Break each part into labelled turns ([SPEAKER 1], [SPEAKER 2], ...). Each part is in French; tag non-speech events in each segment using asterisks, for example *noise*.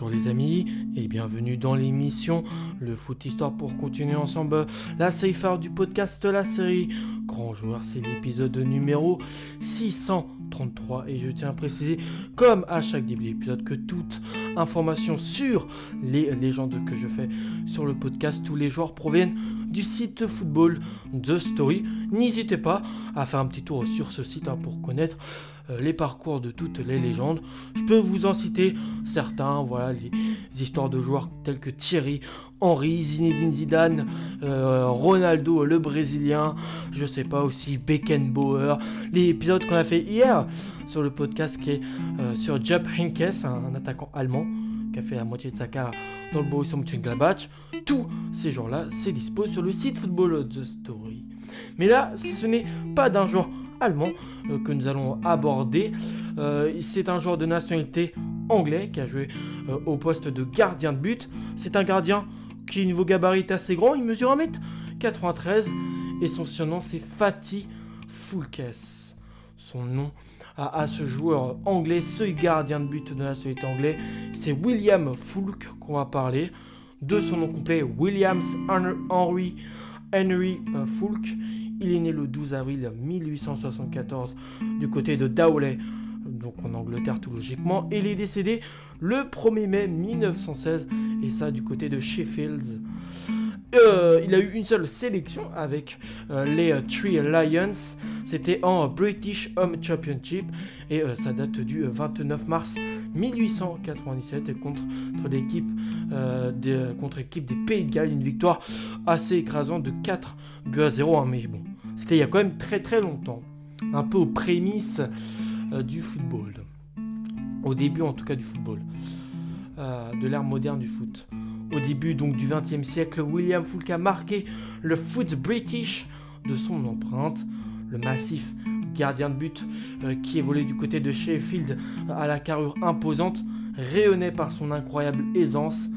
[SPEAKER 1] Bonjour les amis et bienvenue dans l'émission Le Foot Histoire pour continuer ensemble la série phare du podcast La série Grand Joueur. C'est l'épisode numéro 633 et je tiens à préciser comme à chaque début d'épisode que toute information sur les légendes que je fais sur le podcast, tous les joueurs proviennent du site football The Story. N'hésitez pas à faire un petit tour sur ce site hein, pour connaître euh, les parcours de toutes les légendes. Je peux vous en citer certains, voilà, les histoires de joueurs tels que Thierry, Henry, Zinedine Zidane, euh, Ronaldo le Brésilien, je sais pas aussi Beckenbauer, les épisodes qu'on a fait hier sur le podcast qui est euh, sur Jupp Heynckes, un, attaquant allemand a fait la moitié de sa carrière dans le Borussia Mönchengladbach. Tous ces jours-là, c'est dispo sur le site Football The Story. Mais là, ce n'est pas d'un joueur allemand euh, que nous allons aborder. Euh, c'est un joueur de nationalité anglais qui a joué euh, au poste de gardien de but. C'est un gardien qui, niveau gabarit, est assez grand. Il mesure 1m93 et son surnom c'est Fatih Foulkes. Son nom à, ce joueur anglais, ce gardien de but de nationalité anglais, c'est William Foulk qu'on va parler. De son nom complet, Williams Henry Henry Foulk. Il est né le 12 avril 1874 du côté de Dowley, donc en Angleterre tout logiquement, il est décédé le 1er mai 1916, et ça du côté de Sheffield. Euh, il a eu une seule sélection avec euh, les euh, Three Lions. C'était en British Home Championship et ça date du 29 mars 1897 contre l'équipe contre l'équipe des Pays de Galles. Une victoire assez écrasante de 4 buts à 0. Hein, mais bon, c'était il y a quand même très très longtemps. Un peu aux prémices du football. Au début en tout cas du football. de l'ère moderne du foot. Au début donc du XXe siècle, William Fulk a marqué le foot british de son empreinte. Le massif gardien de but euh, qui évoluait du côté de Sheffield à la carrure imposante rayonnait par son incroyable aisance.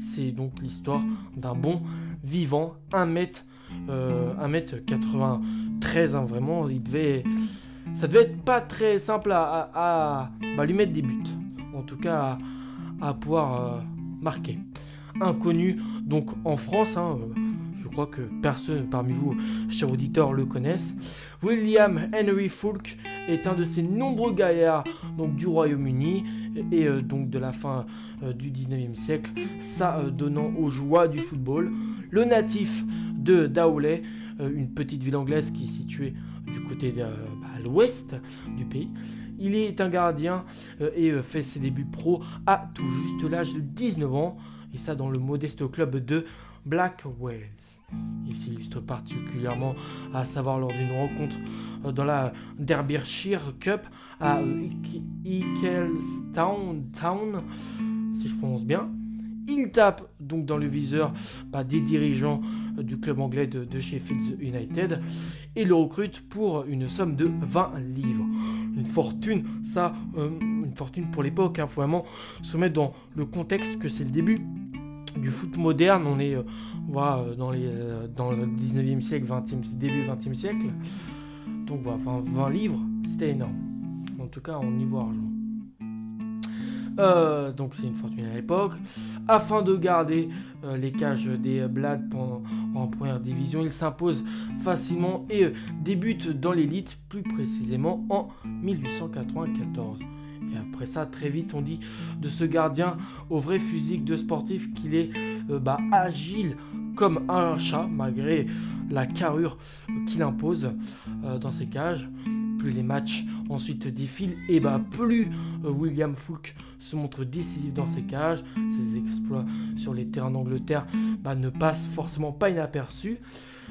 [SPEAKER 1] C'est donc l'histoire d'un bon vivant, 1 mètre, euh, 1m93, hein, vraiment, il devait, ça devait être pas très simple à, bah, lui mettre des buts, en tout cas à, pouvoir euh, marquer inconnu donc en France. Hein, euh, je crois que personne parmi vous, chers auditeurs, le connaissent. William Henry Fulk est un de ces nombreux gaillards donc, du Royaume-Uni et euh, donc de la fin euh, du 19e siècle, ça donnant aux joies du football. Le natif de Dowley, une petite ville anglaise qui est située du côté de bah, l'ouest du pays. Il est un gardien et fait ses débuts pro à tout juste l'âge de 19 ans et ça dans le modeste club de Blackwell. Il s'illustre particulièrement à savoir lors d'une rencontre euh, dans la Derbyshire Cup à Ecclestown, Town, si je prononce bien. Il tape donc dans le viseur bah, des dirigeants euh, du club anglais de, Sheffield United et le recrute pour une somme de 20 livres. Une fortune, ça, euh, une fortune pour l'époque. Il hein. faut vraiment se mettre dans le contexte que c'est le début du foot moderne. On est euh, dans, les, dans le 19e siècle, 20e, début 20e siècle. Donc voilà, 20 livres, c'était énorme. En tout cas, en argent. Euh, donc c'est une fortune à l'époque. Afin de garder euh, les cages des Blades en première division, il s'impose facilement et euh, débute dans l'élite, plus précisément en 1894. Et après ça, très vite, on dit de ce gardien au vrai physique de sportif qu'il est bah, agile comme un chat, malgré la carrure qu'il impose dans ses cages. Plus les matchs ensuite défilent, et bah plus William Fulk se montre décisif dans ses cages. Ses exploits sur les terrains d'Angleterre bah, ne passent forcément pas inaperçus.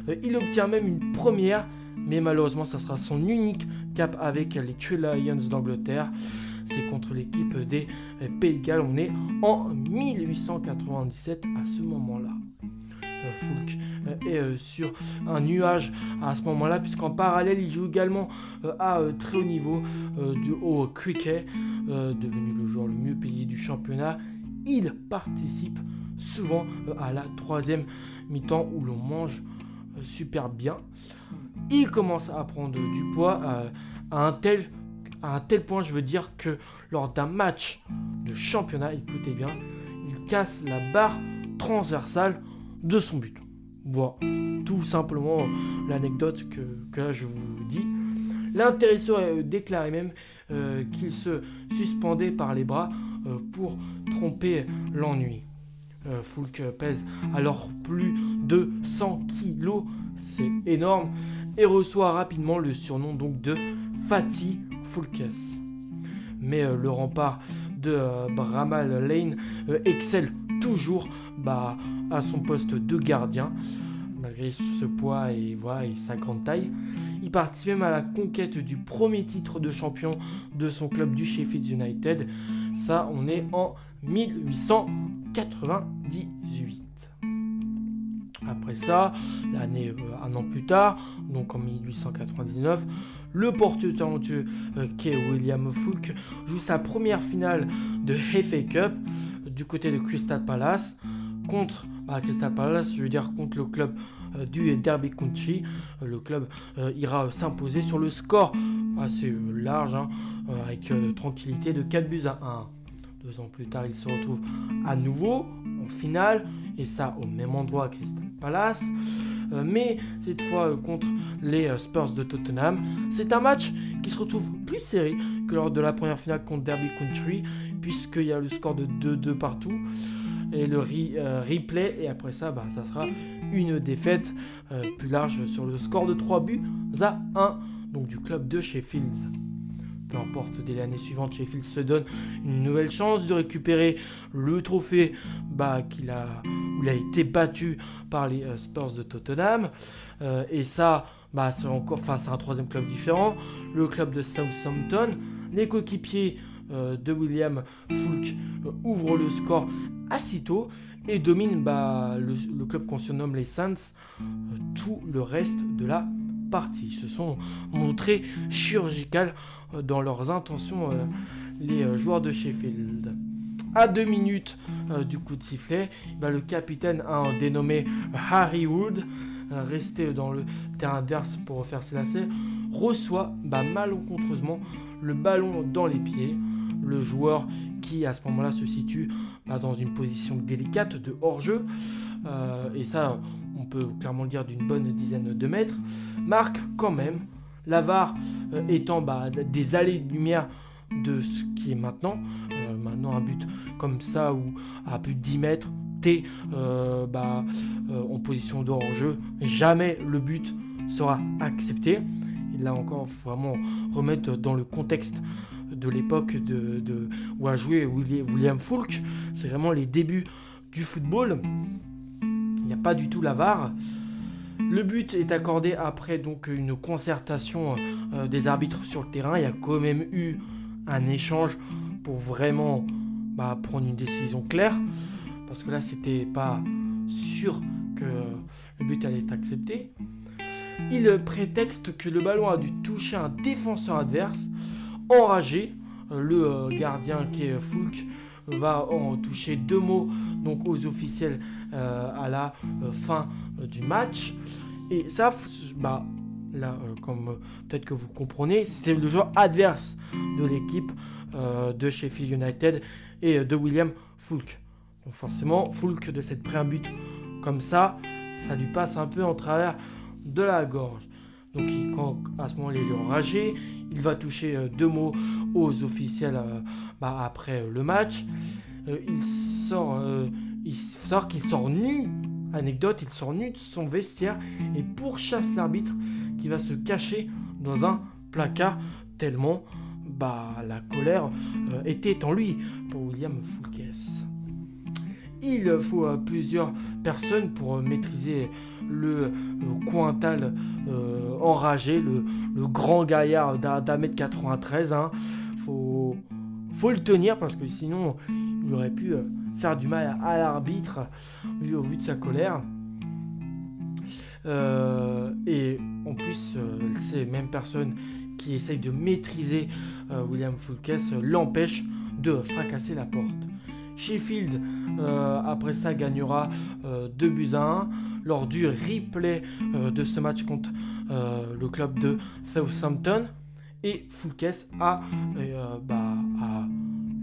[SPEAKER 1] Euh, il obtient même une première, mais malheureusement, ça sera son unique cap avec les Lions d'Angleterre. C'est contre l'équipe des Pays de Galles. On est en 1897 à ce moment-là. Euh, Fulk euh, est sur un nuage à ce moment-là, puisqu'en parallèle, il joue également à très haut niveau du haut cricket. Euh, devenu le joueur le mieux payé du championnat. Il participe souvent euh, à la troisième mi-temps où l'on mange euh, super bien. Il commence à prendre du poids à un tel À un tel point, je veux dire que lors d'un match de championnat, écoutez bien, il casse la barre transversale de son but. Voilà, tout simplement l'anecdote que, là je vous dis. L'intéressant a déclaré même euh, qu'il se suspendait par les bras euh, pour tromper l'ennui. Euh, Foulk pèse alors plus de 100 kilos, c'est énorme, et reçoit rapidement le surnom donc de Fatih Foulkes. Mais le rempart de Bramal Lane excelle toujours bah, à son poste de gardien, malgré ce poids et, sa grande taille. Il participe même à la conquête du premier titre de champion de son club du Sheffield United. Ça, on est en 1898. Après ça, l'année euh, un an plus tard, donc en 1899, le porteur talentueux euh, William Fulk joue sa première finale de FA Cup du côté de Crystal Palace contre bah, Crystal Palace, je veux dire contre le club euh, du Derby County. Euh, le club ira s'imposer sur le score assez large, hein, avec tranquillité de 4 buts à 1. Deux ans plus tard, il se retrouve à nouveau en finale, et ça au même endroit à Crystal Palace, mais cette fois contre les Spurs de Tottenham. C'est un match qui se retrouve plus serré que lors de la première finale contre Derby Country, puisqu'il y a le score de 2-2 partout et le replay. Et après ça, bah, ça sera une défaite euh, plus large sur le score de 3 buts à 1, donc du club de Sheffield. Peu importe, dès l'année suivante, Sheffield se donne une nouvelle chance de récupérer le trophée bah, qu'il a, où il a été battu par les euh, Spurs de Tottenham. Euh, et ça, bah, c'est encore face à un troisième club différent, le club de Southampton. Les coéquipiers de William Fulk ouvrent le score assez et domine bah, le, club qu'on surnomme les Saints euh, tout le reste de la partie. Ils se sont montrés chirurgicales euh, dans leurs intentions, euh, les joueurs de Sheffield. À deux minutes du coup de sifflet, bah, le capitaine dénommé Harry Wood, resté dans le terrain adverse pour refaire ses lacets, reçoit bah, malencontreusement le ballon dans les pieds. Le joueur qui à ce moment-là se situe bah, dans une position délicate de hors-jeu, euh, et ça on peut clairement le dire d'une bonne dizaine de mètres, marque quand même, l'avare euh, étant bah, des allées de lumière de ce qui est maintenant, euh, maintenant un but comme ça ou à plus de 10 mètres, t'es bah, en position de hors-jeu, jamais le but sera accepté. Et là encore, faut vraiment remettre dans le contexte de l'époque de, où a joué William Fulk. C'est vraiment les débuts du football. Pas du tout la VAR. Le but est accordé après donc une concertation euh, des arbitres sur le terrain. Il y a quand même eu un échange pour vraiment bah, prendre une décision claire. Parce que là, c'était pas sûr que le but allait être accepté. Il prétexte que le ballon a dû toucher un défenseur adverse. Enragé, euh, le euh, gardien qui est Fulk va en toucher deux mots donc aux officiels euh, à la fin du match. Et ça, bah, là, comme peut-être que vous comprenez, c'était le joueur adverse de l'équipe de Sheffield United et de William Fulk. Donc forcément, Fulk de cette pré but comme ça, ça lui passe un peu en travers de la gorge. Donc quand à ce moment-là il est enragé, il va toucher euh, deux mots aux officiels euh, bah, après le match. Euh, il sort, il sort qu'il sort nu. Anecdote, il sort nu de son vestiaire et pourchasse l'arbitre qui va se cacher dans un placard tellement bah, la colère était en lui pour William Foulkes. Il faut plusieurs personnes pour maîtriser le Cointal euh, enragé, le, grand gaillard d'un mètre 93. Hein. Faut, faut le tenir parce que sinon il aurait pu euh, faire du mal à, l'arbitre vu au vu de sa colère. Euh, et en plus, ces mêmes personnes qui essayent de maîtriser William Fulkes l'empêchent de fracasser la porte. Sheffield, après ça, gagnera 2 buts à 1 lors du replay euh, de ce match contre euh, le club de Southampton. Et Foulques a, bah, a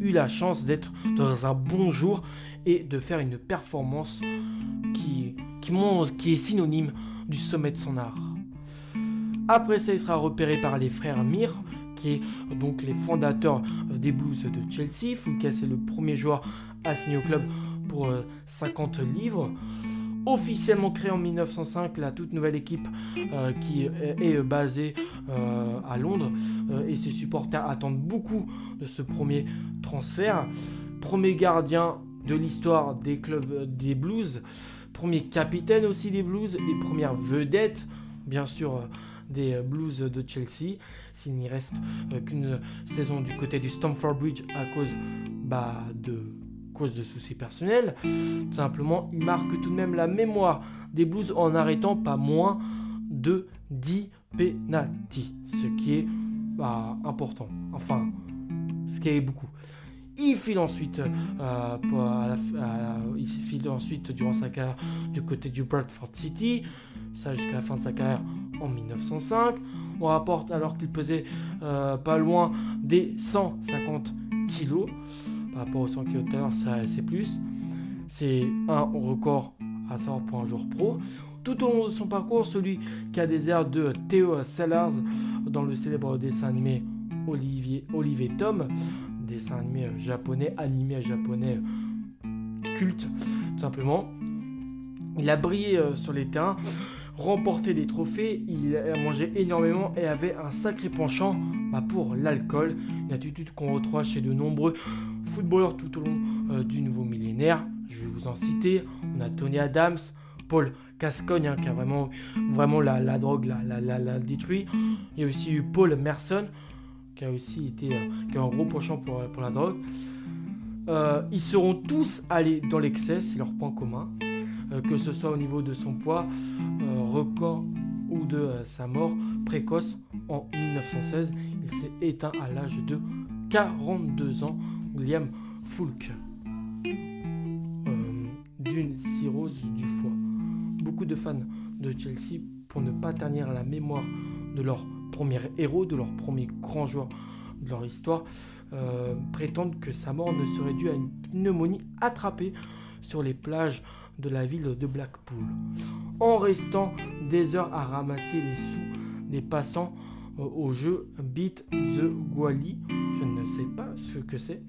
[SPEAKER 1] eu la chance d'être dans un bon jour et de faire une performance qui, qui, est synonyme du sommet de son art. Après ça, il sera repéré par les frères Mir, qui est donc les fondateurs des Blues de Chelsea. Foulques est le premier joueur signer au club pour 50 euh, livres. Officiellement créé en 1905, la toute nouvelle équipe euh, qui est, basée euh, à Londres et ses supporters attendent beaucoup de ce premier transfert. Premier gardien de l'histoire des clubs des Blues, premier capitaine aussi des Blues et première vedette, bien sûr des Blues de Chelsea. S'il n'y reste qu'une saison du côté du Stamford Bridge à cause bah, de cause de soucis personnels. Tout simplement, il marque tout de même la mémoire des Blues en arrêtant pas moins de 10 penalties, ce qui est bah, important. Enfin, ce qui est beaucoup. Il file ensuite, euh, il file ensuite durant sa carrière du côté du Bradford City, ça jusqu'à la fin de sa carrière en 1905. On rapporte alors qu'il pesait euh, pas loin des 150 kilos par rapport aux 100 km c'est plus. C'est un record à savoir pour un jour pro. Tout au long de son parcours, celui qui a des airs de Theo Sellers dans le célèbre dessin animé Olivier, Olivier Tom, dessin animé japonais, animé japonais culte, tout simplement. Il a brillé euh, sur les terrains, remporté des trophées, il a mangé énormément et avait un sacré penchant bah, pour l'alcool, une attitude qu'on retrouve chez de nombreux tout au long euh, du nouveau millénaire. Je vais vous en citer. On a Tony Adams, Paul Cascogne, hein, qui a vraiment, vraiment la, drogue l'a la, la, détruit. Il y a aussi eu Paul Merson, qui a aussi été euh, qui un gros penchant pour, pour la drogue. Euh, ils seront tous allés dans l'excès, c'est leur point commun. que ce soit au niveau de son poids, record ou de sa mort précoce en 1916. Il s'est éteint à l'âge de 42 ans William Fulk euh, d'une cirrhose du foie. Beaucoup de fans de Chelsea, pour ne pas ternir la mémoire de leur premier héros, de leur premier grand joueur de leur histoire, euh, prétendent que sa mort ne serait due à une pneumonie attrapée sur les plages de la ville de Blackpool. En restant des heures à ramasser les sous des passants euh, au jeu Beat the Gwali, je ne sais pas ce que c'est,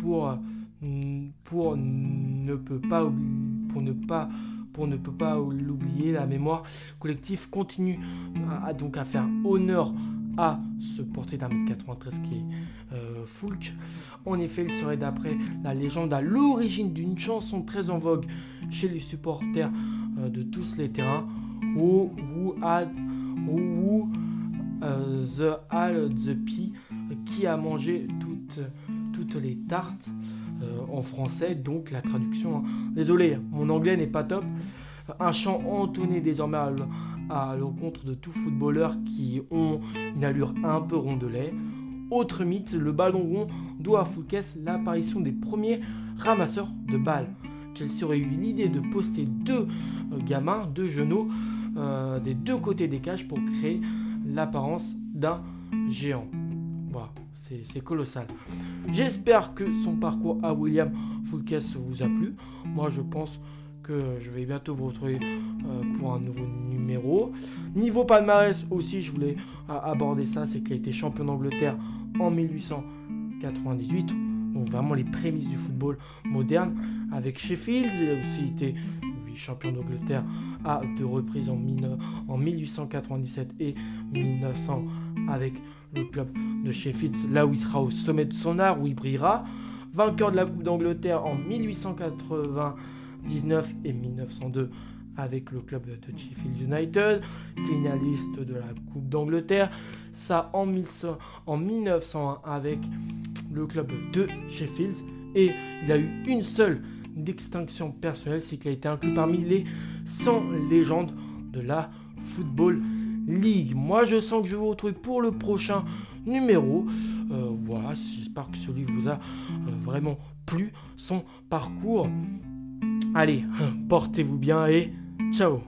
[SPEAKER 1] pour, pour ne peut pas pour ne pas pour ne peut pas l'oublier, la mémoire collective continue à, donc à faire honneur à ce porté d'un mètre 93 qui est euh, Foulk. En effet, il serait d'après la légende à l'origine d'une chanson très en vogue chez les supporters euh, de tous les terrains. Who, who had, who, uh, the all the pea, qui a mangé toute toutes les tartes euh, en français, donc la traduction. Hein. Désolé, mon anglais n'est pas top. Un chant entonné désormais à l'encontre de tout footballeur qui ont une allure un peu rondelet. Autre mythe, le ballon rond doit à Fouquet l'apparition des premiers ramasseurs de balles. Chelsea aurait eu l'idée de poster deux euh, gamins, deux genoux, euh, des deux côtés des cages pour créer l'apparence d'un géant? Voilà c'est colossal. J'espère que son parcours à William Fulkes vous a plu. Moi, je pense que je vais bientôt vous retrouver euh, pour un nouveau numéro. Niveau palmarès aussi, je voulais euh, aborder ça, c'est qu'il a été champion d'Angleterre en 1898. Donc vraiment les prémices du football moderne avec Sheffield. Il a aussi été champion d'Angleterre à deux reprises en, en 1897 et 1900 avec le club de Sheffield, là où il sera au sommet de son art, où il brillera. Vainqueur de la Coupe d'Angleterre en 1899 et 1902 avec le club de Sheffield United, finaliste de la Coupe d'Angleterre. Ça en, 1901 avec le club de Sheffield. Et il a eu une seule distinction personnelle, c'est qu'il a été inclus parmi les 100 légendes de la Football Moi, je sens que je vais vous retrouver pour le prochain numéro. Euh, voilà, j'espère que celui vous a euh, vraiment plu, son parcours. Allez, *laughs* portez-vous bien et ciao